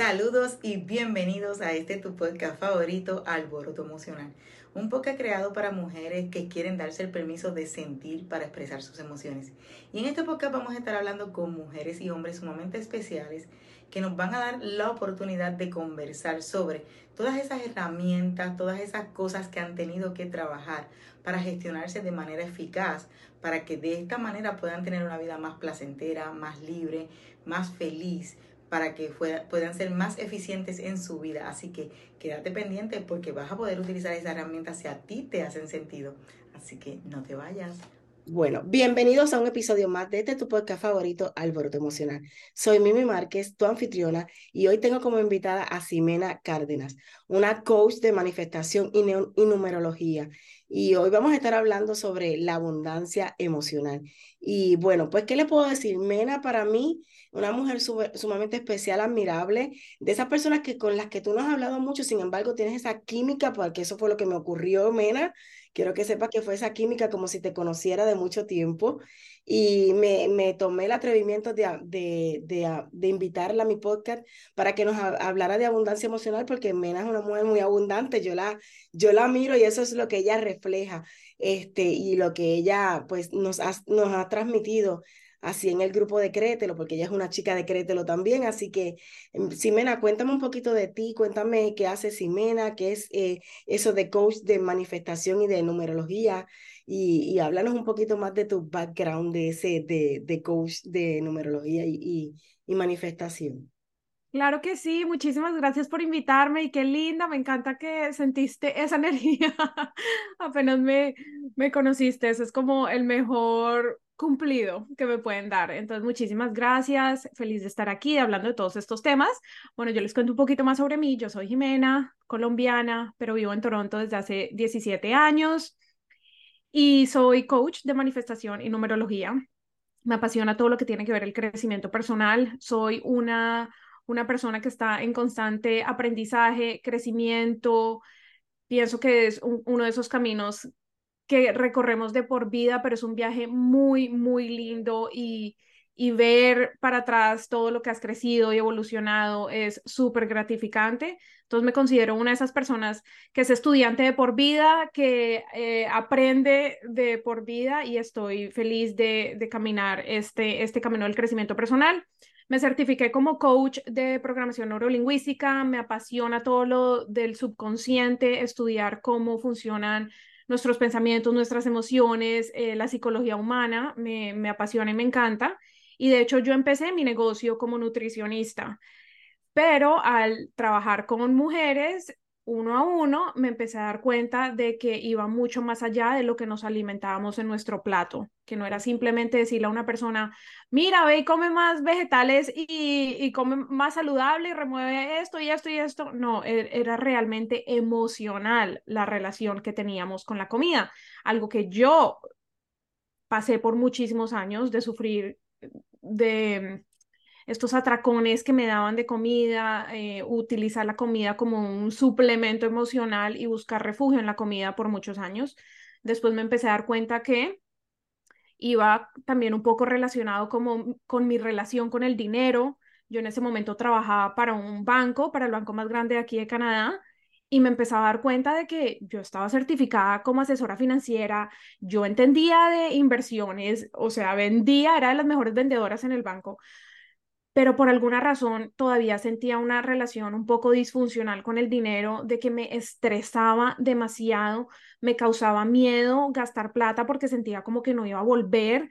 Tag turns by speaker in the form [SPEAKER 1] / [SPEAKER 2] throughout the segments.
[SPEAKER 1] Saludos y bienvenidos a este tu podcast favorito, Alboroto Emocional. Un podcast creado para mujeres que quieren darse el permiso de sentir para expresar sus emociones. Y en este podcast vamos a estar hablando con mujeres y hombres sumamente especiales que nos van a dar la oportunidad de conversar sobre todas esas herramientas, todas esas cosas que han tenido que trabajar para gestionarse de manera eficaz, para que de esta manera puedan tener una vida más placentera, más libre, más feliz, para que puedan ser más eficientes en su vida. Así que quédate pendiente porque vas a poder utilizar esas herramientas si a ti te hacen sentido. Así que no te vayas.
[SPEAKER 2] Bueno, bienvenidos a un episodio más de este tu podcast favorito, Alboroto Emocional. Soy Mimi Márquez, tu anfitriona, y hoy tengo como invitada a Ximena Cárdenas, una coach de manifestación y, y numerología. Y hoy vamos a estar hablando sobre la abundancia emocional. Y bueno, pues, ¿qué le puedo decir? Mena para mí una mujer sumamente especial, admirable, de esas personas que con las que tú no has hablado mucho, sin embargo tienes esa química, porque eso fue lo que me ocurrió, Mena. Quiero que sepas que fue esa química como si te conociera de mucho tiempo y me, me tomé el atrevimiento de, de, de, de, invitarla a mi podcast para que nos hablara de abundancia emocional, porque Mena es una mujer muy abundante, yo la, yo la miro y eso es lo que ella refleja este, y lo que ella pues, nos, ha, nos ha transmitido así en el grupo de Créetelo, porque ella es una chica de Créetelo también. Así que, em, Simena, cuéntame un poquito de ti, cuéntame qué hace Simena, qué es eh, eso de coach de manifestación y de numerología, y, háblanos un poquito más de tu background de ese de, de coach de numerología y, y, manifestación.
[SPEAKER 3] Claro que sí, muchísimas gracias por invitarme y qué linda, me encanta que sentiste esa energía apenas me, me conociste, eso es como el mejor cumplido que me pueden dar. Entonces, muchísimas gracias. Feliz de estar aquí hablando de todos estos temas. Bueno, yo les cuento un poquito más sobre mí. Yo soy Jimena, colombiana, pero vivo en Toronto desde hace 17 años y soy coach de manifestación y numerología. Me apasiona todo lo que tiene que ver el crecimiento personal. Soy una, una persona que está en constante aprendizaje, crecimiento. Pienso que es uno de esos caminos que recorremos de por vida, pero es un viaje muy, muy lindo y, y ver para atrás todo lo que has crecido y evolucionado es súper gratificante. Entonces me considero una de esas personas que es estudiante de por vida, que eh, aprende de por vida y estoy feliz de, de caminar este, este camino del crecimiento personal. Me certifiqué como coach de programación neurolingüística, me apasiona todo lo del subconsciente, estudiar cómo funcionan nuestros pensamientos, nuestras emociones, eh, la psicología humana, me, me apasiona y me encanta. Y de hecho yo empecé mi negocio como nutricionista, pero al trabajar con mujeres uno a uno, me empecé a dar cuenta de que iba mucho más allá de lo que nos alimentábamos en nuestro plato, que no era simplemente decirle a una persona, mira, ve y come más vegetales y, y come más saludable y remueve esto y esto y esto. No, e, era realmente emocional la relación que teníamos con la comida, algo que yo pasé por muchísimos años de sufrir de estos atracones que me daban de comida, eh, utilizar la comida como un suplemento emocional y buscar refugio en la comida por muchos años. Después me empecé a dar cuenta que iba también un poco relacionado como con mi relación con el dinero. Yo en ese momento trabajaba para un banco, para el banco más grande de aquí de Canadá, y me empezaba a dar cuenta de que yo estaba certificada como asesora financiera, yo entendía de inversiones, o sea, vendía, era de las mejores vendedoras en el banco, pero por alguna razón todavía sentía una relación un poco disfuncional con el dinero, de que me estresaba demasiado, me causaba miedo gastar plata porque sentía como que no iba a volver.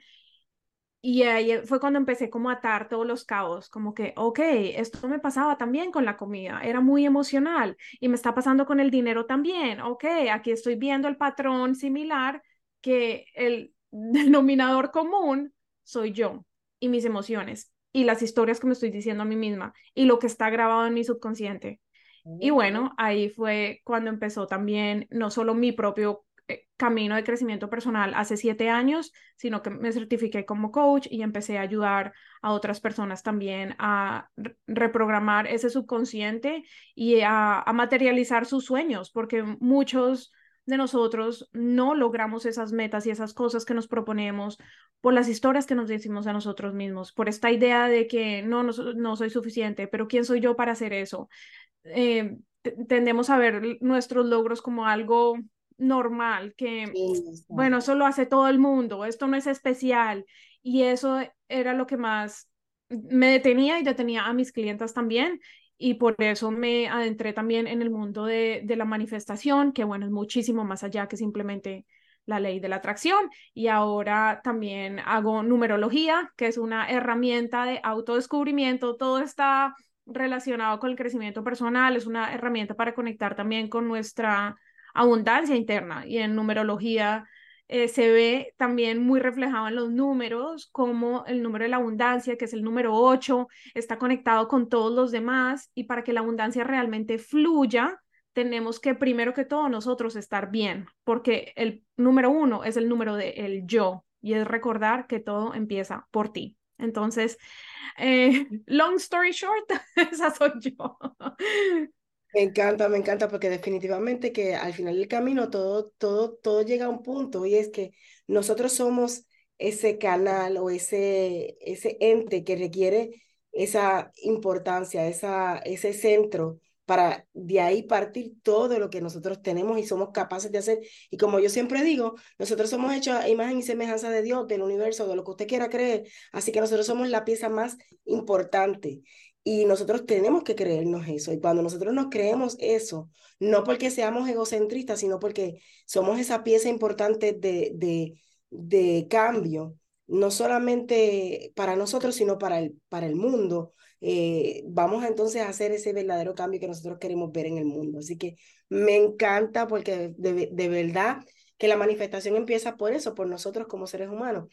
[SPEAKER 3] Y ahí fue cuando empecé como a atar todos los cabos, como que, ok, esto me pasaba también con la comida, era muy emocional y me está pasando con el dinero también, ok, aquí estoy viendo el patrón similar que el denominador común soy yo y mis emociones y las historias que me estoy diciendo a mí misma y lo que está grabado en mi subconsciente. Y bueno, ahí fue cuando empezó también no solo mi propio eh, camino de crecimiento personal hace siete años, sino que me certifiqué como coach y empecé a ayudar a otras personas también a reprogramar ese subconsciente y a, a materializar sus sueños, porque muchos de nosotros no logramos esas metas y esas cosas que nos proponemos por las historias que nos decimos a nosotros mismos, por esta idea de que no, no, soy suficiente, pero ¿quién soy yo para hacer eso? Eh, tendemos a ver nuestros logros como algo normal, que, bueno, eso lo hace todo el mundo, esto no es especial. Y eso era lo que más me detenía y detenía a mis clientas también. Y por eso me adentré también en el mundo de, de la manifestación, que bueno, es muchísimo más allá que simplemente la ley de la atracción. Y ahora también hago numerología, que es una herramienta de autodescubrimiento. Todo está relacionado con el crecimiento personal, es una herramienta para conectar también con nuestra abundancia interna y en numerología eh, se ve también muy reflejado en los números, como el número de la abundancia, que es el número 8, está conectado con todos los demás y para que la abundancia realmente fluya, tenemos que primero que todo nosotros estar bien, porque el número uno es el número de el yo y es recordar que todo empieza por ti. Entonces, eh, long story short, esa soy yo.
[SPEAKER 2] Me encanta, me encanta, porque definitivamente que al final del camino todo, todo, todo llega a un punto y es que nosotros somos ese canal o ese, ese ente que requiere esa importancia, esa, ese centro para de ahí partir todo lo que nosotros tenemos y somos capaces de hacer. Y como yo siempre digo, nosotros somos hechos a imagen y semejanza de Dios, del universo, de lo que usted quiera creer. Así que nosotros somos la pieza más importante. Y nosotros tenemos que creernos eso. Y cuando nosotros nos creemos eso, no porque seamos egocentristas, sino porque somos esa pieza importante de, de, de cambio, no solamente para nosotros, sino para el, para el mundo, eh, vamos entonces a hacer ese verdadero cambio que nosotros queremos ver en el mundo. Así que me encanta porque de, de verdad que la manifestación empieza por eso, por nosotros como seres humanos.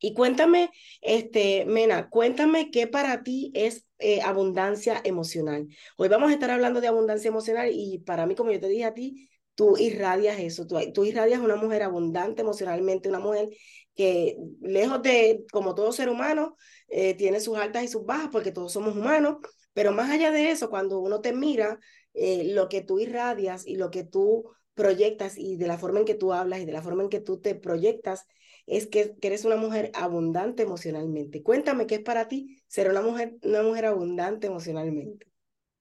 [SPEAKER 2] Y cuéntame, este, Mena, cuéntame qué para ti es eh, abundancia emocional. Hoy vamos a estar hablando de abundancia emocional y para mí, como yo te dije a ti, tú irradias eso, tú, tú irradias una mujer abundante emocionalmente, una mujer que lejos de, como todo ser humano, eh, tiene sus altas y sus bajas, porque todos somos humanos, pero más allá de eso, cuando uno te mira, eh, lo que tú irradias y lo que tú proyectas y de la forma en que tú hablas y de la forma en que tú te proyectas, es que, eres una mujer abundante emocionalmente. Cuéntame qué es para ti ser una mujer, una mujer abundante emocionalmente.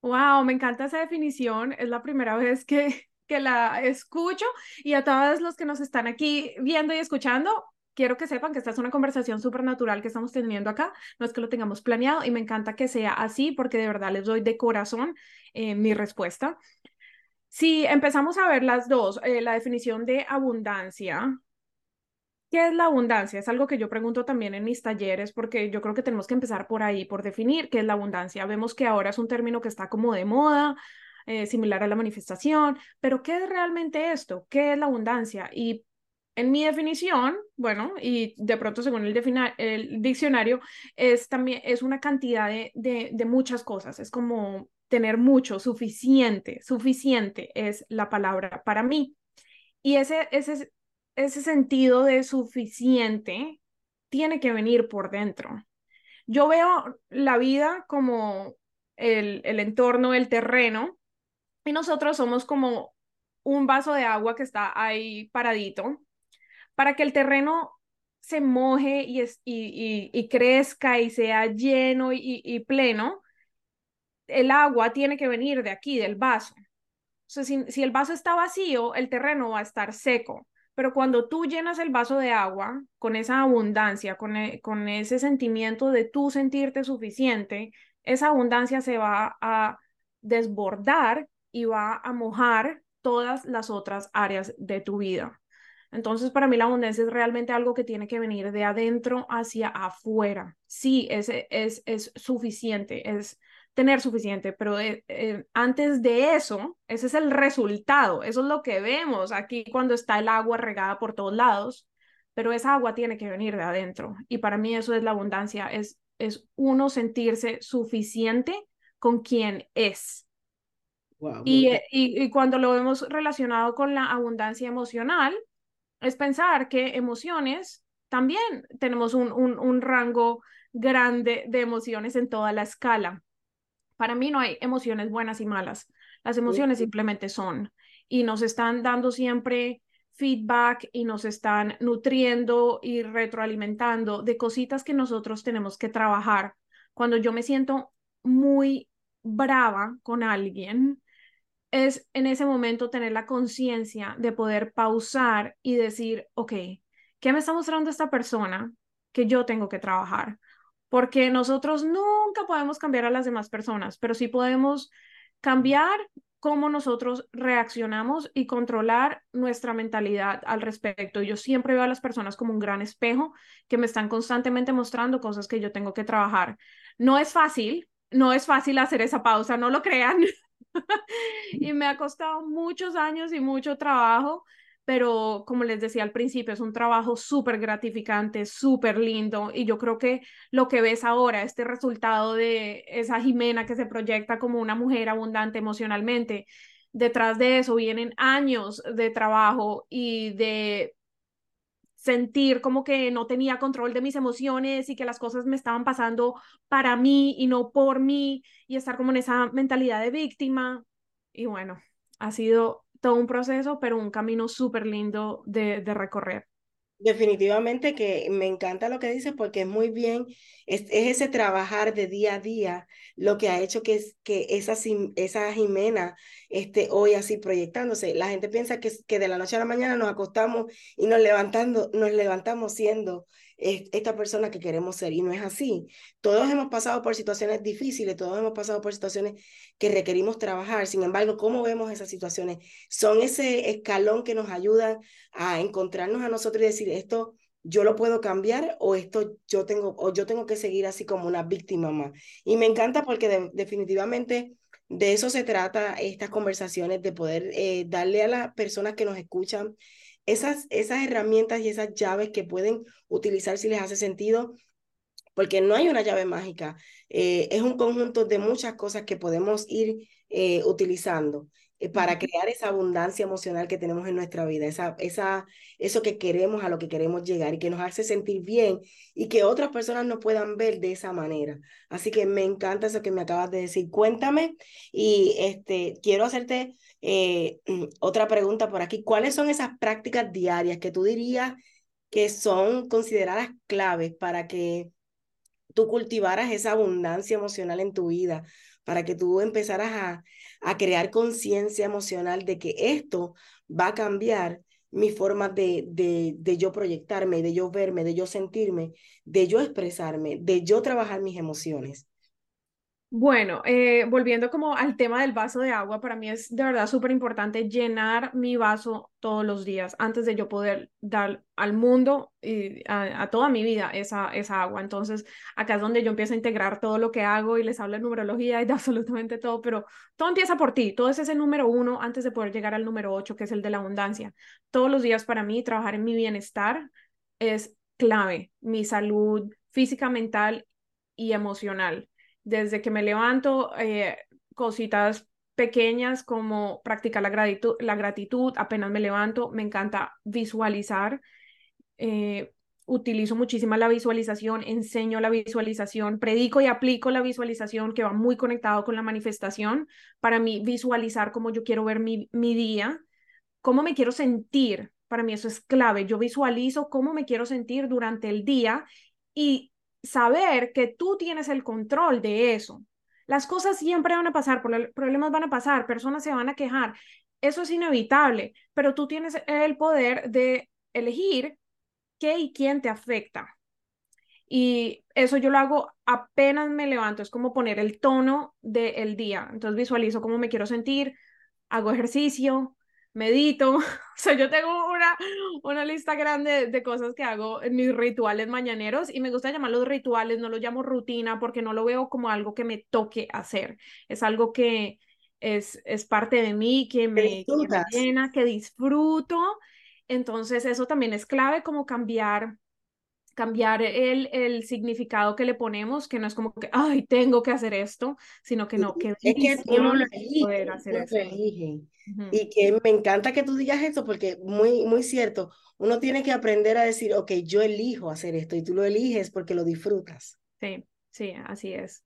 [SPEAKER 3] Wow, me encanta esa definición. Es la primera vez que, que la escucho y a todos los que nos están aquí viendo y escuchando, quiero que sepan que esta es una conversación súper natural que estamos teniendo acá. No es que lo tengamos planeado y me encanta que sea así porque de verdad les doy de corazón eh, mi respuesta. Si empezamos a ver las dos, eh, la definición de abundancia, ¿Qué es la abundancia? Es algo que yo pregunto también en mis talleres porque yo creo que tenemos que empezar por ahí, por definir qué es la abundancia. Vemos que ahora es un término que está como de moda, eh, similar a la manifestación, pero ¿qué es realmente esto? ¿Qué es la abundancia? Y en mi definición, bueno, y de pronto según el, el diccionario, es también es una cantidad de, de, de muchas cosas. Es como tener mucho, suficiente, suficiente es la palabra para mí. Y ese, ese, ese sentido de suficiente tiene que venir por dentro. Yo veo la vida como el, el entorno, el terreno, y nosotros somos como un vaso de agua que está ahí paradito, para que el terreno se moje y, es, y, y, crezca y sea lleno y, pleno, el agua tiene que venir de aquí, del vaso. O sea, si, si el vaso está vacío, el terreno va a estar seco. Pero cuando tú llenas el vaso de agua con esa abundancia, con, e, con ese sentimiento de tú sentirte suficiente, esa abundancia se va a desbordar y va a mojar todas las otras áreas de tu vida. Entonces, para mí la abundancia es realmente algo que tiene que venir de adentro hacia afuera. Sí, es, es, es suficiente, es tener suficiente, pero eh, eh, antes de eso, ese es el resultado, eso es lo que vemos aquí cuando está el agua regada por todos lados, pero esa agua tiene que venir de adentro. Y para mí eso es la abundancia, es, es uno sentirse suficiente con quien es. y, y, y cuando lo vemos relacionado con la abundancia emocional, es pensar que emociones también tenemos un, un, un rango grande de emociones en toda la escala. Para mí no hay emociones buenas y malas. Las emociones simplemente son y nos están dando siempre feedback y nos están nutriendo y retroalimentando de cositas que nosotros tenemos que trabajar. Cuando yo me siento muy brava con alguien, es en ese momento tener la conciencia de poder pausar y decir, ok, ¿qué me está mostrando esta persona que yo tengo que trabajar? Porque nosotros nunca podemos cambiar a las demás personas, pero sí podemos cambiar cómo nosotros reaccionamos y controlar nuestra mentalidad al respecto. Yo siempre veo a las personas como un gran espejo que me están constantemente mostrando cosas que yo tengo que trabajar. No es fácil, no es fácil hacer esa pausa, no lo crean. y me ha costado muchos años y mucho trabajo, pero como les decía al principio, es un trabajo súper gratificante, súper lindo, y yo creo que lo que ves ahora, este resultado de esa Jimena que se proyecta como una mujer abundante emocionalmente, detrás de eso vienen años de trabajo y de sentir como que no tenía control de mis emociones y que las cosas me estaban pasando para mí y no por mí y estar como en esa mentalidad de víctima. Y bueno, ha sido todo un proceso, pero un camino súper lindo de, de recorrer.
[SPEAKER 2] Definitivamente que me encanta lo que dices porque es muy bien, es, ese trabajar de día a día lo que ha hecho que, que esa, esa Jimena esté hoy así proyectándose. La gente piensa que, que de la noche a la mañana nos acostamos y nos, levantando, nos levantamos siendo esta persona que queremos ser y no es así. Todos hemos pasado por situaciones difíciles, todos hemos pasado por situaciones que requerimos trabajar. Sin embargo, ¿cómo vemos esas situaciones? Son ese escalón que nos ayuda a encontrarnos a nosotros y decir, esto yo lo puedo cambiar o esto yo tengo o yo tengo que seguir así como una víctima más. Y me encanta porque definitivamente de eso se trata estas conversaciones, de poder eh, darle a las personas que nos escuchan esas, esas herramientas y esas llaves que pueden utilizar si les hace sentido, porque no hay una llave mágica, eh, es un conjunto de muchas cosas que podemos ir eh, utilizando para crear esa abundancia emocional que tenemos en nuestra vida, esa, esa, eso que queremos, a lo que queremos llegar y que nos hace sentir bien y que otras personas nos puedan ver de esa manera. Así que me encanta eso que me acabas de decir. Cuéntame y este, quiero hacerte eh, otra pregunta por aquí. ¿Cuáles son esas prácticas diarias que tú dirías que son consideradas claves para que tú cultivaras esa abundancia emocional en tu vida? Para que tú empezaras a, crear conciencia emocional de que esto va a cambiar mi forma de, de, de, yo proyectarme, de yo verme, de yo sentirme, de yo expresarme, de yo trabajar mis emociones.
[SPEAKER 3] Bueno, eh, volviendo como al tema del vaso de agua, para mí es de verdad súper importante llenar mi vaso todos los días antes de yo poder dar al mundo y a, toda mi vida esa, esa agua. Entonces, acá es donde yo empiezo a integrar todo lo que hago y les hablo de numerología y de absolutamente todo, pero todo empieza por ti, todo es ese número uno antes de poder llegar al número ocho, que es el de la abundancia. Todos los días para mí trabajar en mi bienestar es clave, mi salud física, mental y emocional desde que me levanto, eh, cositas pequeñas como practicar la gratitud, la gratitud, apenas me levanto, me encanta visualizar. Eh, utilizo muchísimo la visualización, enseño la visualización, predico y aplico la visualización que va muy conectado con la manifestación. Para mí, visualizar cómo yo quiero ver mi, mi día, cómo me quiero sentir. Para mí eso es clave. Yo visualizo cómo me quiero sentir durante el día y saber que tú tienes el control de eso. Las cosas siempre van a pasar, problemas van a pasar, personas se van a quejar. Eso es inevitable, pero tú tienes el poder de elegir qué y quién te afecta. Y eso yo lo hago apenas me levanto, es como poner el tono del día. Entonces visualizo cómo me quiero sentir, hago ejercicio, medito, o sea, yo tengo una, una lista grande de cosas que hago en mis rituales mañaneros y me gusta llamarlos rituales, no lo llamo rutina porque no lo veo como algo que me toque hacer, es algo que es, es parte de mí, que me, que me llena, que disfruto, entonces eso también es clave como cambiar cambiar el, el significado que le ponemos, que no es como que, ay, tengo que hacer esto, sino que no, que
[SPEAKER 2] es que uno lo elige, hacer eso. Y que me encanta que tú digas esto porque muy, muy cierto, uno tiene que aprender a decir, ok, yo elijo hacer esto y tú lo eliges porque lo disfrutas.
[SPEAKER 3] Sí, sí, así es.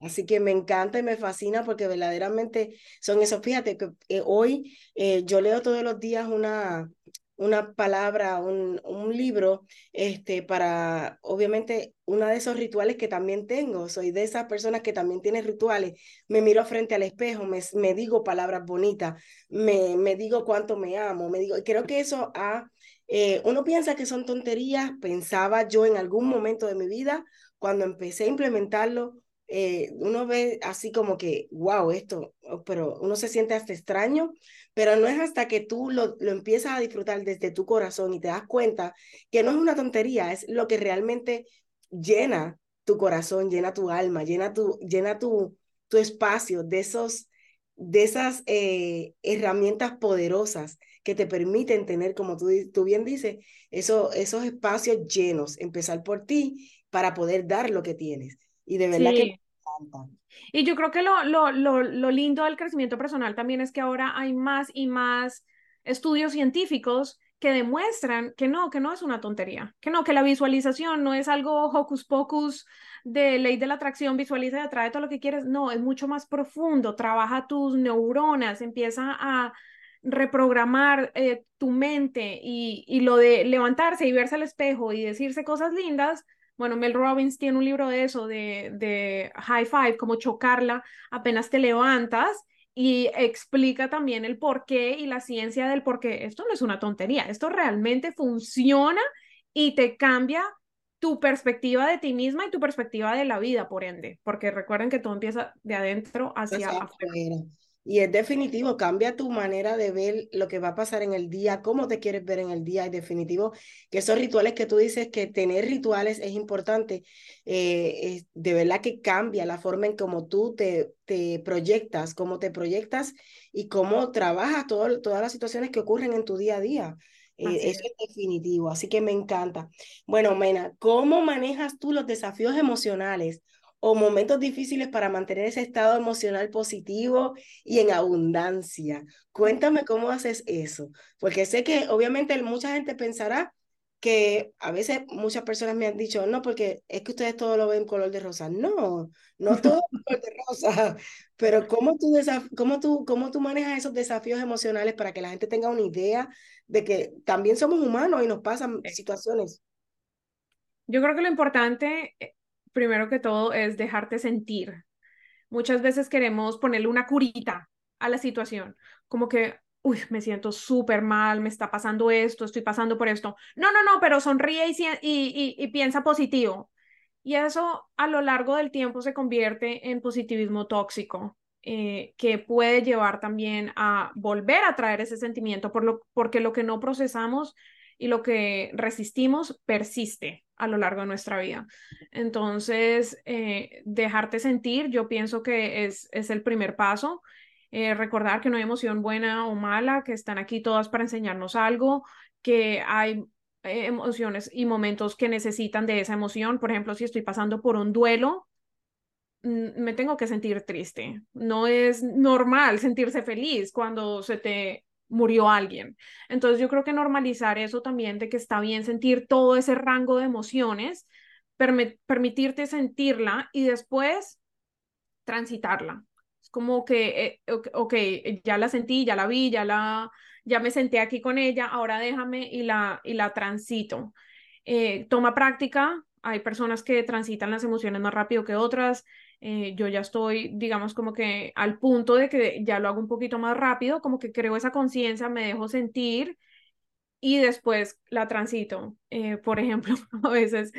[SPEAKER 2] Así que me encanta y me fascina porque verdaderamente son esos. Fíjate que eh, hoy eh, yo leo todos los días una, una palabra, un, un libro, este, para, obviamente, uno de esos rituales que también tengo. Soy de esas personas que también tiene rituales. Me miro frente al espejo, me, me digo palabras bonitas, me, me digo cuánto me amo, me digo, creo que eso ha, eh, uno piensa que son tonterías, pensaba yo en algún momento de mi vida, cuando empecé a implementarlo, eh, uno ve así como que, wow, esto, pero uno se siente hasta extraño, pero no es hasta que tú lo, lo empiezas a disfrutar desde tu corazón y te das cuenta que no es una tontería, es lo que realmente llena tu corazón, llena tu alma, llena tu, llena tu, tu espacio de, esos, de esas eh, herramientas poderosas que te permiten tener, como tú, tú bien dices, eso, esos espacios llenos, empezar por ti para poder dar lo que tienes. Y de verdad que
[SPEAKER 3] Y yo creo que lo, lo, lo, lo lindo del crecimiento personal también es que ahora hay más y más estudios científicos que demuestran que no, que no es una tontería, que no, que la visualización no es algo hocus pocus de ley de la atracción, visualiza y atrae todo lo que quieres, no, es mucho más profundo, trabaja tus neuronas, empieza a reprogramar eh, tu mente y, y lo de levantarse y verse al espejo y decirse cosas lindas, bueno, Mel Robbins tiene un libro de eso, de, de high five, como chocarla apenas te levantas y explica también el por qué y la ciencia del por qué. Esto no es una tontería, esto realmente funciona y te cambia tu perspectiva de ti misma y tu perspectiva de la vida, por ende, porque recuerden que todo empieza de adentro hacia afuera.
[SPEAKER 2] Y es definitivo, cambia tu manera de ver lo que va a pasar en el día, cómo te quieres ver en el día. Es definitivo que esos rituales que tú dices que tener rituales es importante, eh, de verdad que cambia la forma en cómo tú te, te proyectas, cómo te proyectas y cómo trabajas todo, todas las situaciones que ocurren en tu día a día. Eh, eso es definitivo, así que me encanta. Bueno, Mena, ¿cómo manejas tú los desafíos emocionales o momentos difíciles para mantener ese estado emocional positivo y en abundancia. Cuéntame cómo haces eso, porque sé que obviamente mucha gente pensará que a veces muchas personas me han dicho, no, porque es que ustedes todo lo ven color de rosa. No, no todo es color de rosa, pero ¿cómo tú, cómo, tú, ¿cómo tú manejas esos desafíos emocionales para que la gente tenga una idea de que también somos humanos y nos pasan situaciones?
[SPEAKER 3] Yo creo que lo importante eh, primero que todo es dejarte sentir. Muchas veces queremos ponerle una curita a la situación, como que, uy, me siento súper mal, me está pasando esto, estoy pasando por esto. No, no, no, pero sonríe y, piensa positivo. Y eso a lo largo del tiempo se convierte en positivismo tóxico, eh, que puede llevar también a volver a traer ese sentimiento, porque lo que no procesamos y lo que resistimos persiste a lo largo de nuestra vida. Entonces, eh, dejarte sentir, yo pienso que es, es el primer paso. Eh, recordar que no hay emoción buena o mala, que están aquí todas para enseñarnos algo, que hay eh, emociones y momentos que necesitan de esa emoción. Por ejemplo, si estoy pasando por un duelo, me tengo que sentir triste. No es normal sentirse feliz cuando se te murió alguien. Entonces yo creo que normalizar eso también de que está bien sentir todo ese rango de emociones, permitirte sentirla y después transitarla. Es como que, eh, ok, ya la sentí, ya la vi, ya la, ya me senté aquí con ella, ahora déjame y la, y la transito. Eh, toma práctica, hay personas que transitan las emociones más rápido que otras, eh, yo ya estoy, digamos, como que al punto de que ya lo hago un poquito más rápido, como que creo esa conciencia, me dejo sentir y después la transito. Eh, por ejemplo, a veces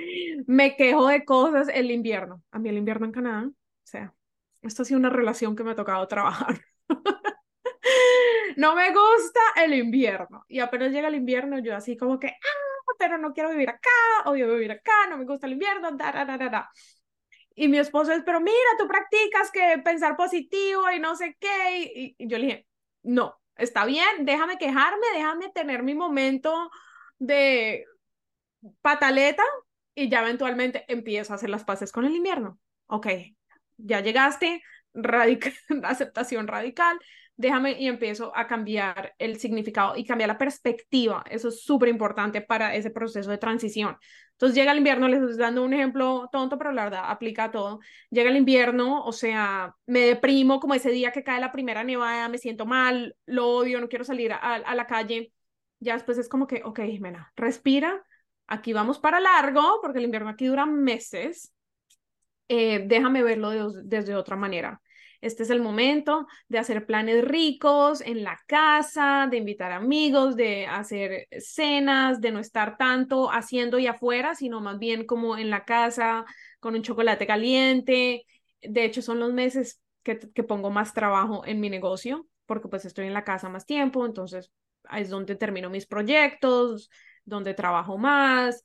[SPEAKER 3] me quejo de cosas el invierno. A mí el invierno en Canadá, o sea, esto ha sido una relación que me ha tocado trabajar. no me gusta el invierno. Y apenas llega el invierno, yo así como que, ah, pero no quiero vivir acá, odio vivir acá, no me gusta el invierno, da, da, da, da. Y mi esposo es, pero mira, tú practicas que pensar positivo y no sé qué. Y, yo le dije, no, está bien, déjame quejarme, déjame tener mi momento de pataleta y ya eventualmente empiezo a hacer las paces con el invierno. Ok, ya llegaste, aceptación radical, déjame y empiezo a cambiar el significado y cambiar la perspectiva. Eso es súper importante para ese proceso de transición. Entonces llega el invierno, les estoy dando un ejemplo tonto, pero la verdad aplica a todo. Llega el invierno, o sea, me deprimo como ese día que cae la primera nevada, me siento mal, lo odio, no quiero salir a, la calle. ya después es como que, ok, Jimena, respira, aquí vamos para largo, porque el invierno aquí dura meses, eh, déjame verlo desde otra manera. Este es el momento de hacer planes ricos en la casa, de invitar amigos, de hacer cenas, de no estar tanto haciendo y afuera, sino más bien como en la casa con un chocolate caliente. De hecho, son los meses que, que pongo más trabajo en mi negocio, porque pues estoy en la casa más tiempo, entonces es donde termino mis proyectos, donde trabajo más,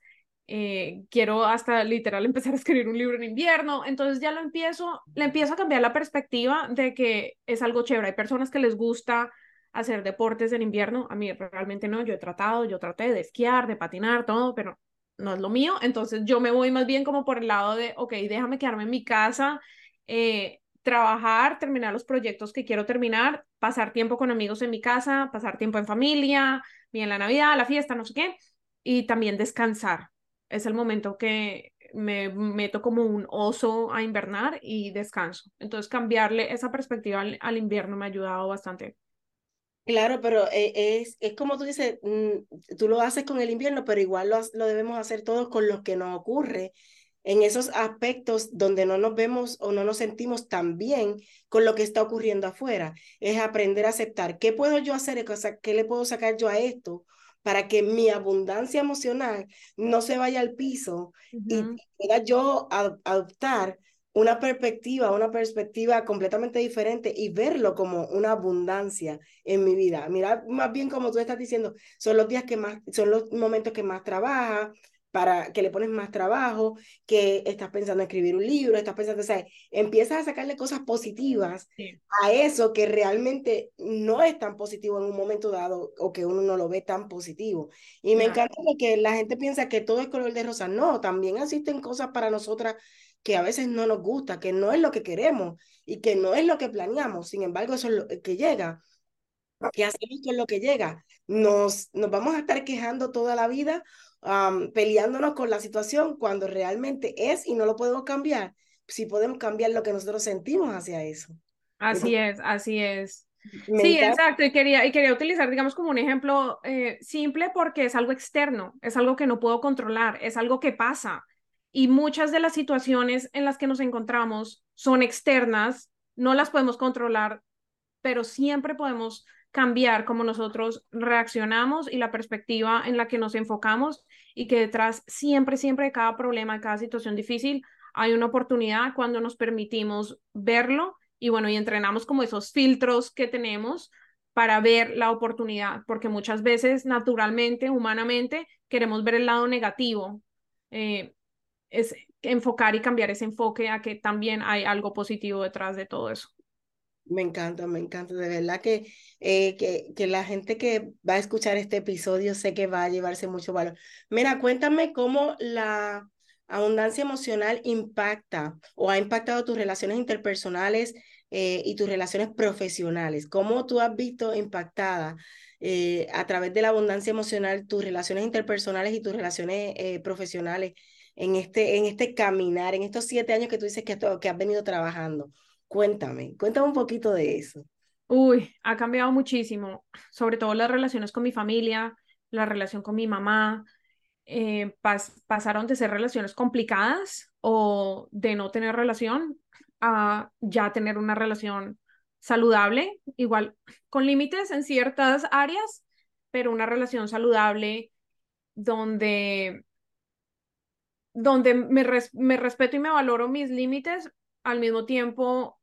[SPEAKER 3] eh, quiero hasta literal empezar a escribir un libro en invierno, entonces ya lo empiezo, le empiezo a cambiar la perspectiva de que es algo chévere. Hay personas que les gusta hacer deportes en invierno, a mí realmente no, yo he tratado, yo traté de esquiar, de patinar, todo, pero no es lo mío, entonces yo me voy más bien como por el lado de, ok, déjame quedarme en mi casa, eh, trabajar, terminar los proyectos que quiero terminar, pasar tiempo con amigos en mi casa, pasar tiempo en familia, bien la Navidad, la fiesta, no sé qué, y también descansar es el momento que me meto como un oso a invernar y descanso. Entonces, cambiarle esa perspectiva al, invierno me ha ayudado bastante.
[SPEAKER 2] Claro, pero eh, es, es como tú dices, mm, tú lo haces con el invierno, pero igual lo, lo debemos hacer todos con lo que nos ocurre en esos aspectos donde no nos vemos o no nos sentimos tan bien con lo que está ocurriendo afuera. Es aprender a aceptar qué puedo yo hacer, qué le puedo sacar yo a esto para que mi abundancia emocional no se vaya al piso y pueda yo adoptar una perspectiva, una perspectiva completamente diferente y verlo como una abundancia en mi vida. Mira, más bien como tú estás diciendo, son los días que más, son los momentos que más trabaja, para que le pones más trabajo, que estás pensando en escribir un libro, estás pensando, o sea, empiezas a sacarle cosas positivas a eso que realmente no es tan positivo en un momento dado o que uno no lo ve tan positivo. Y me encanta que la gente piensa que todo es color de rosa. No, también existen cosas para nosotras que a veces no nos gusta, que no es lo que queremos y que no es lo que planeamos. Sin embargo, eso es lo que llega. ¿Qué hacemos con lo que llega? ¿Nos, nos vamos a estar quejando toda la vida peleándonos con la situación cuando realmente es y no lo podemos cambiar, si podemos cambiar lo que nosotros sentimos hacia eso.
[SPEAKER 3] Así es, así es. Sí, exacto. Y quería, y quería utilizar, digamos, como un ejemplo eh, simple porque es algo externo, es algo que no puedo controlar, es algo que pasa. Y muchas de las situaciones en las que nos encontramos son externas, no las podemos controlar, pero siempre podemos cambiar cómo nosotros reaccionamos y la perspectiva en la que nos enfocamos y que detrás siempre, siempre de cada problema, de cada situación difícil, hay una oportunidad cuando nos permitimos verlo y bueno, y entrenamos como esos filtros que tenemos para ver la oportunidad, porque muchas veces naturalmente, humanamente, queremos ver el lado negativo. Eh, es enfocar y cambiar ese enfoque a que también hay algo positivo detrás de todo eso.
[SPEAKER 2] Me encanta, me encanta. De verdad que, eh, que, que la gente que va a escuchar este episodio sé que va a llevarse mucho valor. Mira, cuéntame cómo la abundancia emocional impacta o ha impactado tus relaciones interpersonales eh, y tus relaciones profesionales. ¿Cómo tú has visto impactada eh, a través de la abundancia emocional tus relaciones interpersonales y tus relaciones profesionales en este, en este caminar, en estos siete años que tú dices que, que has venido trabajando? Cuéntame, cuéntame un poquito de eso.
[SPEAKER 3] Uy, ha cambiado muchísimo, sobre todo las relaciones con mi familia, la relación con mi mamá, eh, pasaron de ser relaciones complicadas o de no tener relación a ya tener una relación saludable, igual con límites en ciertas áreas, pero una relación saludable donde, donde me, me respeto y me valoro mis límites, al mismo tiempo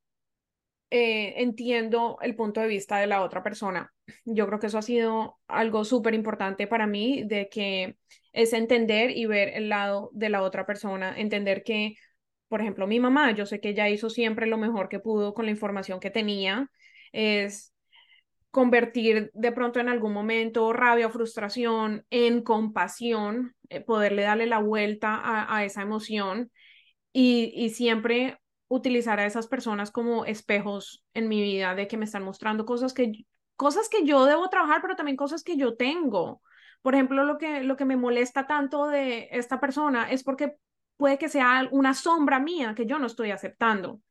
[SPEAKER 3] eh, entiendo el punto de vista de la otra persona. Yo creo que eso ha sido algo súper importante para mí, de que es entender y ver el lado de la otra persona, entender que, por ejemplo, mi mamá, yo sé que ella hizo siempre lo mejor que pudo con la información que tenía, es convertir de pronto en algún momento rabia o frustración en compasión, eh, poderle darle la vuelta a, esa emoción y siempre utilizar a esas personas como espejos en mi vida, de que me están mostrando cosas que, cosas que yo debo trabajar, pero también cosas que yo tengo. Por ejemplo, lo que, lo que me molesta tanto de esta persona es porque puede que sea una sombra mía que yo no estoy aceptando.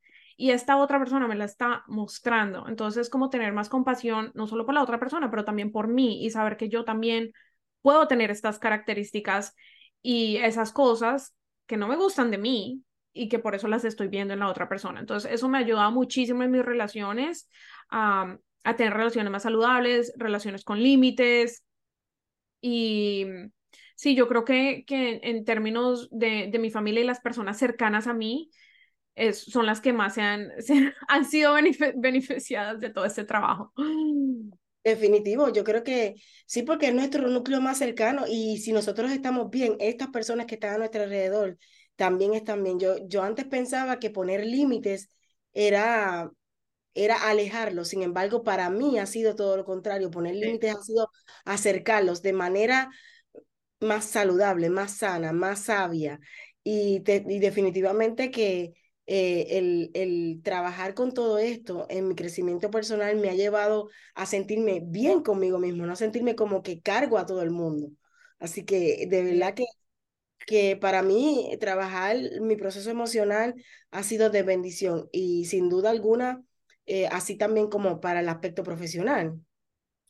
[SPEAKER 3] y esta otra persona me la está mostrando. Entonces, como tener más compasión, no solo por la otra persona, pero también por mí y saber que yo también puedo tener estas características y esas cosas que no me gustan de mí y que por eso las estoy viendo en la otra persona. Entonces, eso me ayuda muchísimo en mis relaciones, a tener relaciones más saludables, relaciones con límites. Y sí, yo creo que, que en términos de, de mi familia y las personas cercanas a mí, es, son las que más se han, se han sido beneficiadas de todo este trabajo.
[SPEAKER 2] Definitivo, yo creo que sí, porque es nuestro núcleo más cercano y si nosotros estamos bien, estas personas que están a nuestro alrededor también están bien. Yo, yo antes pensaba que poner límites era, era alejarlos, sin embargo, para mí ha sido todo lo contrario, poner límites ha sido acercarlos de manera más saludable, más sana, más sabia y, y definitivamente que eh, el, el, trabajar con todo esto en mi crecimiento personal me ha llevado a sentirme bien conmigo mismo, no a sentirme como que cargo a todo el mundo. Así que de verdad que, que para mí trabajar mi proceso emocional ha sido de bendición y sin duda alguna, eh, así también como para el aspecto profesional.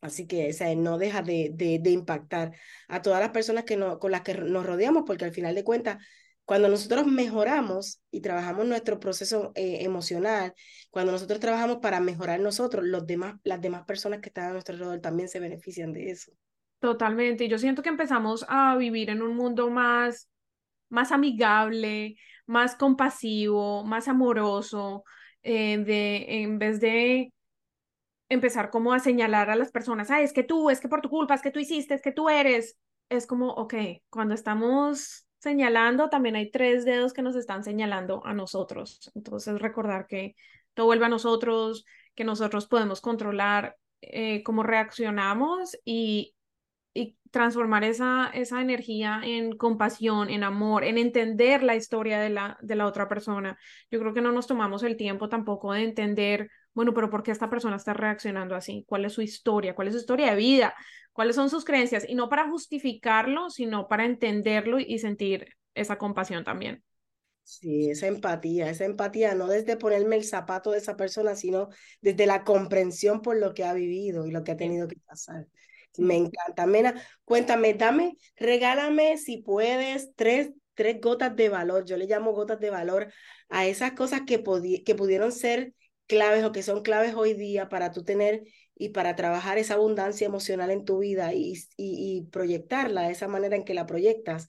[SPEAKER 2] Así que o no deja de, de, impactar a todas las personas que no, con las que nos rodeamos, porque al final de cuentas cuando nosotros mejoramos y trabajamos nuestro proceso eh, emocional, cuando nosotros trabajamos para mejorar nosotros, los demás, las demás personas que están a nuestro alrededor también se benefician de eso.
[SPEAKER 3] Totalmente. Yo siento que empezamos a vivir en un mundo más, más amigable, más compasivo, más amoroso, eh, de, en vez de empezar como a señalar a las personas, ah, es que tú, es que por tu culpa, es que tú hiciste, es que tú eres. Es como, ok, cuando estamos señalando, también hay tres dedos que nos están señalando a nosotros. Entonces, recordar que todo vuelve a nosotros, que nosotros podemos controlar eh, cómo reaccionamos y, y transformar esa, esa energía en compasión, en amor, en entender la historia de la, de la otra persona. Yo creo que no nos tomamos el tiempo tampoco de entender, bueno, pero ¿por qué esta persona está reaccionando así? ¿Cuál es su historia? ¿Cuál es su historia de vida? cuáles son sus creencias y no para justificarlo, sino para entenderlo y sentir esa compasión también.
[SPEAKER 2] Sí, esa empatía, esa empatía, no desde ponerme el zapato de esa persona, sino desde la comprensión por lo que ha vivido y lo que ha tenido que pasar. Me encanta. Mena, cuéntame, dame, regálame si puedes tres, tres gotas de valor. Yo le llamo gotas de valor a esas cosas que, que pudieron ser claves o que son claves hoy día para tú tener y para trabajar esa abundancia emocional en tu vida y, y, proyectarla de esa manera en que la proyectas,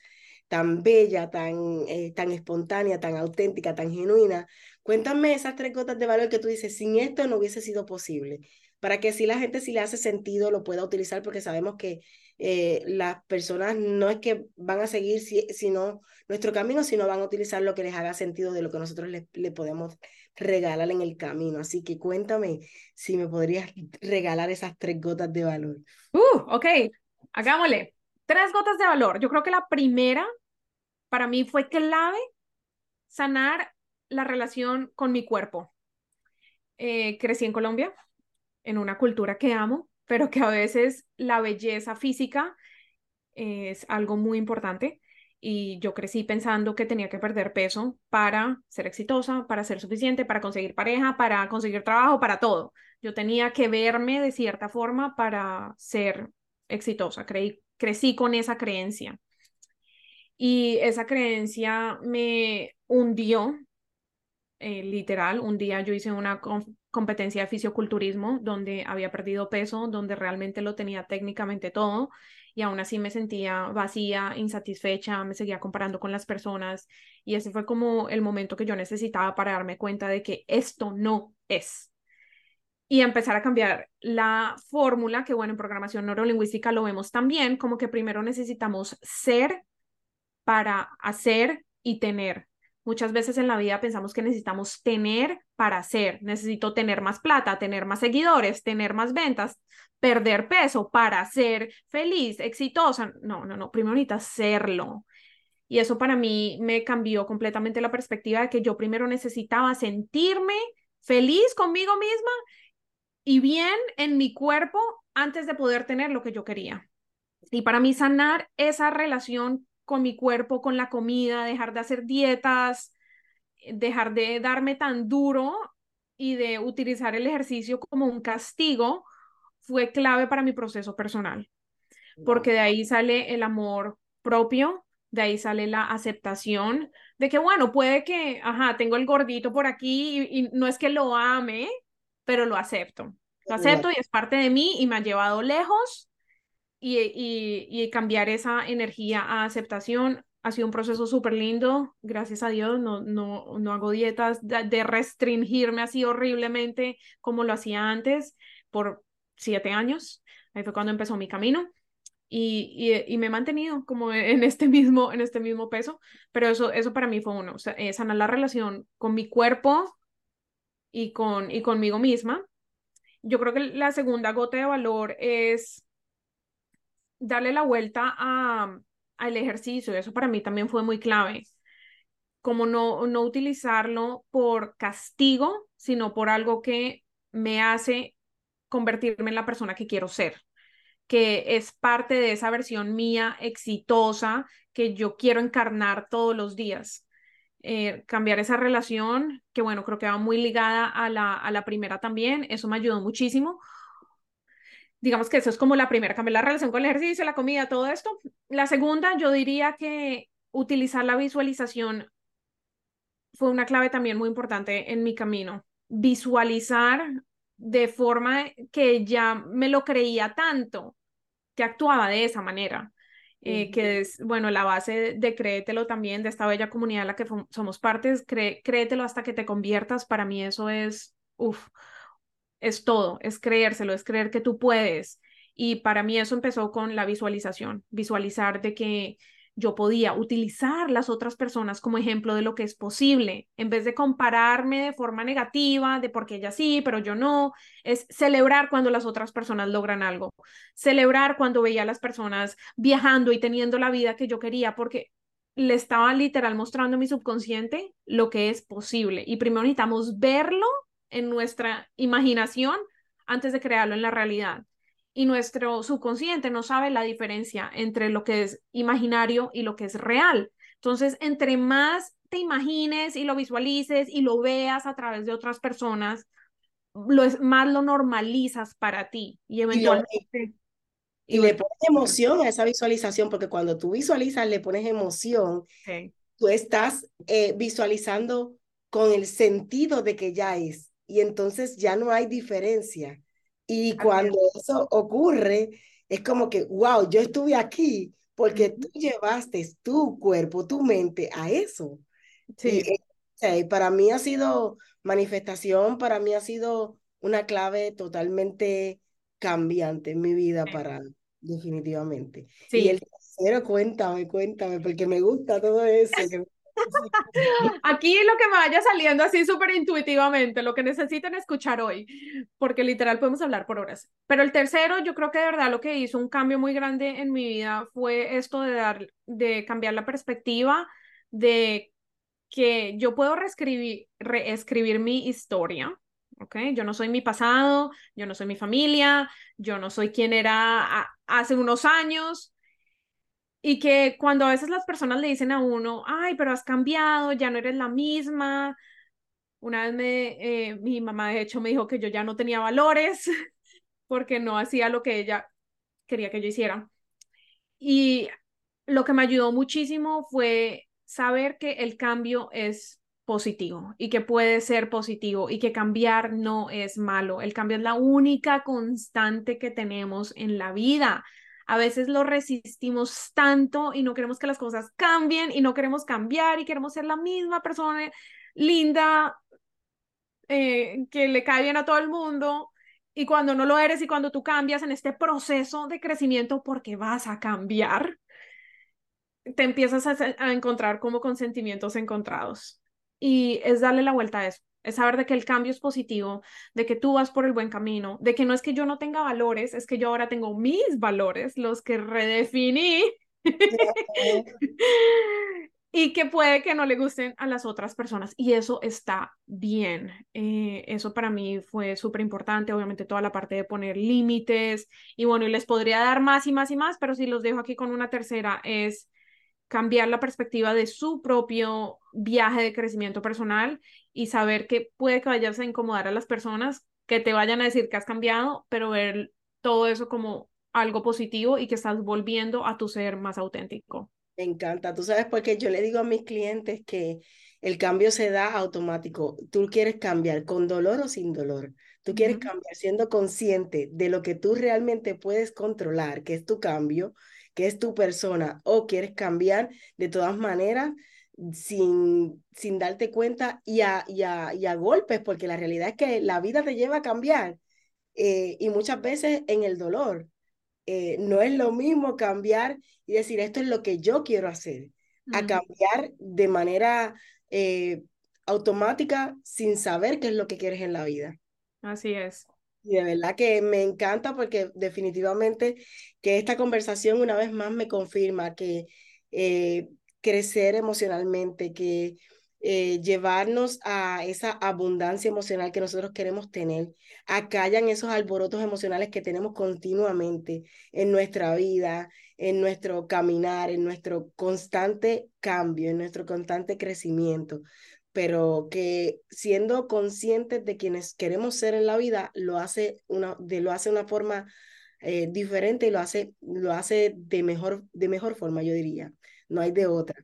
[SPEAKER 2] tan bella, tan, eh, tan espontánea, tan auténtica, tan genuina. Cuéntame esas tres gotas de valor que tú dices, sin esto no hubiese sido posible, para que si la gente si le hace sentido lo pueda utilizar, porque sabemos que eh, las personas no es que van a seguir sino nuestro camino, sino van a utilizar lo que les haga sentido de lo que nosotros le, le podemos regalar en el camino. Así que cuéntame si me podrías regalar esas tres gotas de valor.
[SPEAKER 3] Uh, ok, hagámosle. Tres gotas de valor. Yo creo que la primera para mí fue clave sanar la relación con mi cuerpo. Eh, crecí en Colombia, en una cultura que amo, pero que a veces la belleza física es algo muy importante y yo crecí pensando que tenía que perder peso para ser exitosa, para ser suficiente, para conseguir pareja, para conseguir trabajo, para todo. Yo tenía que verme de cierta forma para ser exitosa. Creí, crecí con esa creencia. Y esa creencia me hundió, eh, literal. Un día yo hice una competencia de fisioculturismo donde había perdido peso, donde realmente lo tenía técnicamente todo y aún así me sentía vacía, insatisfecha, me seguía comparando con las personas y ese fue como el momento que yo necesitaba para darme cuenta de que esto no es. Y empezar a cambiar la fórmula, que bueno, en programación neurolingüística lo vemos también, como que primero necesitamos ser para hacer y tener. Muchas veces en la vida pensamos que necesitamos tener para ser. Necesito tener más plata, tener más seguidores, tener más ventas, perder peso para ser feliz, exitosa. No, no, no. Primero necesitas serlo. Y eso para mí me cambió completamente la perspectiva de que yo primero necesitaba sentirme feliz conmigo misma y bien en mi cuerpo antes de poder tener lo que yo quería. Y para mí sanar esa relación con mi cuerpo, con la comida, dejar de hacer dietas, dejar de darme tan duro y de utilizar el ejercicio como un castigo fue clave para mi proceso personal, porque de ahí sale el amor propio, de ahí sale la aceptación de que, bueno, puede que, ajá, tengo el gordito por aquí y, no es que lo ame, pero lo acepto. Lo acepto y es parte de mí y me ha llevado lejos y, y, y cambiar esa energía a aceptación ha sido un proceso súper lindo, gracias a Dios, no, no, no hago dietas de, restringirme así horriblemente como lo hacía antes por siete años, ahí fue cuando empezó mi camino. Y, y, me he mantenido como en este mismo, en este mismo peso, pero eso, eso para mí fue uno, o eh, sanar la relación con mi cuerpo y, con, y conmigo misma. Yo creo que la segunda gota de valor es darle la vuelta a, al ejercicio, eso para mí también fue muy clave, como no, no utilizarlo por castigo, sino por algo que me hace convertirme en la persona que quiero ser, que es parte de esa versión mía exitosa que yo quiero encarnar todos los días. Eh, cambiar esa relación, que bueno, creo que va muy ligada a la, a la primera también, eso me ayudó muchísimo, digamos que eso es como la primera, cambiar la relación con el ejercicio, la comida, todo esto. La segunda, yo diría que utilizar la visualización fue una clave también muy importante en mi camino. Visualizar de forma que ya me lo creía tanto, que actuaba de esa manera. Eh, que es, bueno, la base de, créetelo también, de esta bella comunidad en la que somos partes, créetelo hasta que te conviertas, para mí eso es, uff, es todo, es creérselo, es creer que tú puedes. Y para mí eso empezó con la visualización, visualizar de que yo podía utilizar las otras personas como ejemplo de lo que es posible, en vez de compararme de forma negativa, de porque ella sí, pero yo no, es celebrar cuando las otras personas logran algo, celebrar cuando veía a las personas viajando y teniendo la vida que yo quería, porque le estaba literal mostrando a mi subconsciente lo que es posible. Y primero necesitamos verlo en nuestra imaginación antes de crearlo en la realidad. Y nuestro subconsciente no sabe la diferencia entre lo que es imaginario y lo que es real. Entonces, entre más te imagines y lo visualices y lo veas a través de otras personas, lo es, más lo normalizas para ti y eventualmente...
[SPEAKER 2] Y, le pones emoción a esa visualización, porque cuando tú visualizas, le pones emoción, tú estás eh, visualizando con el sentido de que ya es y entonces ya no hay diferencia. Y cuando eso ocurre, es como que, wow, yo estuve aquí porque tú llevaste tu cuerpo, tu mente a eso. Sí. Y, para mí ha sido manifestación, para mí ha sido una clave totalmente cambiante en mi vida para definitivamente. Sí. Y el tercero, cuéntame, cuéntame, porque me gusta todo eso.
[SPEAKER 3] Aquí lo que me vaya saliendo así súper intuitivamente, lo que necesiten escuchar hoy, porque literal podemos hablar por horas. Pero el tercero, yo creo que de verdad lo que hizo un cambio muy grande en mi vida fue esto de dar, de cambiar la perspectiva de que yo puedo reescribir mi historia, ¿ok? Yo no soy mi pasado, yo no soy mi familia, yo no soy quien era hace unos años, y que cuando a veces las personas le dicen a uno, ay, pero has cambiado, ya no eres la misma. Una vez me, eh, mi mamá de hecho me dijo que yo ya no tenía valores porque no hacía lo que ella quería que yo hiciera. Y lo que me ayudó muchísimo fue saber que el cambio es positivo y que puede ser positivo y que cambiar no es malo. El cambio es la única constante que tenemos en la vida a veces lo resistimos tanto y no queremos que las cosas cambien y no queremos cambiar y queremos ser la misma persona linda eh, que le cae bien a todo el mundo. Y cuando no lo eres y cuando tú cambias en este proceso de crecimiento porque vas a cambiar, te empiezas a, a encontrar como con sentimientos encontrados. Y es darle la vuelta a eso es saber de que el cambio es positivo, de que tú vas por el buen camino, de que no es que yo no tenga valores, es que yo ahora tengo mis valores, los que redefiní. y que puede que no le gusten a las otras personas y eso está bien. Eh, eso para mí fue súper importante, obviamente toda la parte de poner límites y bueno, y les podría dar más y más y más, pero si los dejo aquí con una tercera es cambiar la perspectiva de su propio viaje de crecimiento personal y saber que puede que vayas a incomodar a las personas, que te vayan a decir que has cambiado, pero ver todo eso como algo positivo y que estás volviendo a tu ser más auténtico.
[SPEAKER 2] Me encanta. Tú sabes, porque yo le digo a mis clientes que el cambio se da automático. Tú quieres cambiar con dolor o sin dolor. Tú quieres cambiar siendo consciente de lo que tú realmente puedes controlar, que es tu cambio, que es tu persona, o quieres cambiar de todas maneras sin, sin darte cuenta y a, y, a, golpes, porque la realidad es que la vida te lleva a cambiar eh, y muchas veces en el dolor. Eh, no es lo mismo cambiar y decir esto es lo que yo quiero hacer, a cambiar de manera eh, automática sin saber qué es lo que quieres en la vida.
[SPEAKER 3] Así es.
[SPEAKER 2] Y de verdad que me encanta porque definitivamente que esta conversación una vez más me confirma que eh, crecer emocionalmente, que eh, llevarnos a esa abundancia emocional que nosotros queremos tener, a callan esos alborotos emocionales que tenemos continuamente en nuestra vida, en nuestro caminar, en nuestro constante cambio, en nuestro constante crecimiento pero que siendo conscientes de quienes queremos ser en la vida, lo hace una, de, lo hace una forma eh, diferente y lo hace, lo hace de, mejor, de mejor forma, yo diría. No hay de otra.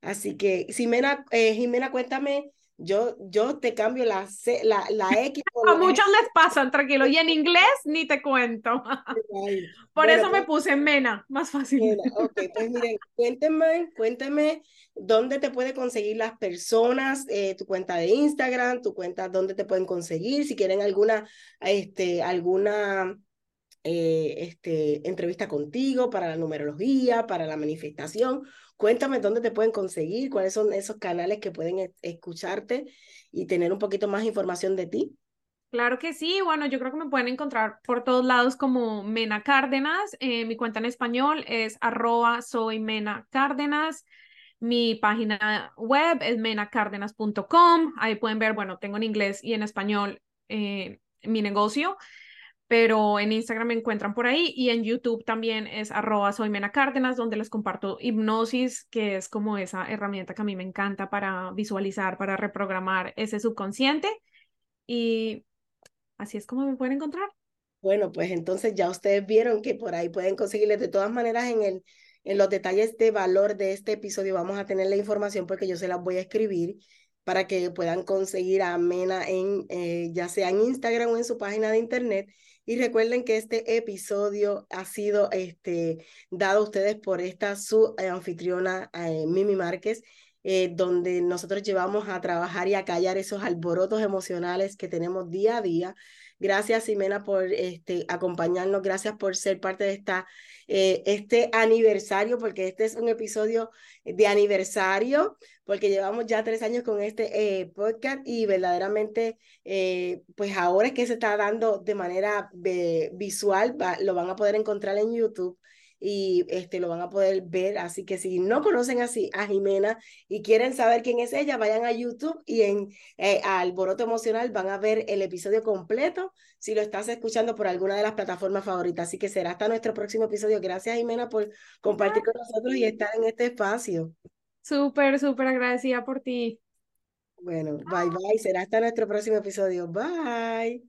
[SPEAKER 2] Así que, Jimena, eh, Jimena cuéntame, yo, yo te cambio la, C, la, la X.
[SPEAKER 3] A muchos les pasan, tranquilo. Y en inglés ni te cuento. Por eso me pues puse Mena, más fácil.
[SPEAKER 2] ok, pues miren, cuéntenme, cuéntenme dónde te puede conseguir las personas, eh, tu cuenta de Instagram, tu cuenta, dónde te pueden conseguir, si quieren alguna, este, alguna eh, este, entrevista contigo para la numerología, para la manifestación. Cuéntame dónde te pueden conseguir, cuáles son esos canales que pueden e, escucharte y tener un poquito más información de ti.
[SPEAKER 3] Claro que sí, bueno, yo creo que me pueden encontrar por todos lados como Mena Cárdenas. Eh, mi cuenta en español es arroba soy Mena Cárdenas. Mi página web es menacárdenas.com. Ahí pueden ver, bueno, tengo en inglés y en español eh, mi negocio pero en Instagram me encuentran por ahí y en YouTube también es arroba soy Mena Cárdenas, donde les comparto hipnosis, que es como esa herramienta que a mí me encanta para visualizar, para reprogramar ese subconsciente. Y así es como me pueden encontrar.
[SPEAKER 2] Bueno, pues entonces ya ustedes vieron que por ahí pueden conseguirles de todas maneras en el en los detalles de valor de este episodio vamos a tener la información porque yo se las voy a escribir para que puedan conseguir a Mena en eh, ya sea en Instagram o en su página de internet y recuerden que este episodio ha sido este, dado a ustedes por esta su anfitriona eh, Mimi Márquez, eh, donde nosotros llevamos a trabajar y a callar esos alborotos emocionales que tenemos día a día. Gracias, Ximena, por este, acompañarnos. Gracias por ser parte de esta, eh, este aniversario, porque este es un episodio de aniversario porque llevamos ya tres años con este eh, podcast y verdaderamente, eh, pues ahora es que se está dando de manera visual, lo van a poder encontrar en YouTube y este, lo van a poder ver. Así que si no conocen así a Jimena y quieren saber quién es ella, vayan a YouTube y en eh, Alboroto Emocional van a ver el episodio completo si lo estás escuchando por alguna de las plataformas favoritas. Así que será hasta nuestro próximo episodio. Gracias, Jimena, por compartir con nosotros y estar en este espacio.
[SPEAKER 3] Súper, súper agradecida por ti.
[SPEAKER 2] Bueno, bye bye. Será hasta nuestro próximo episodio. Bye.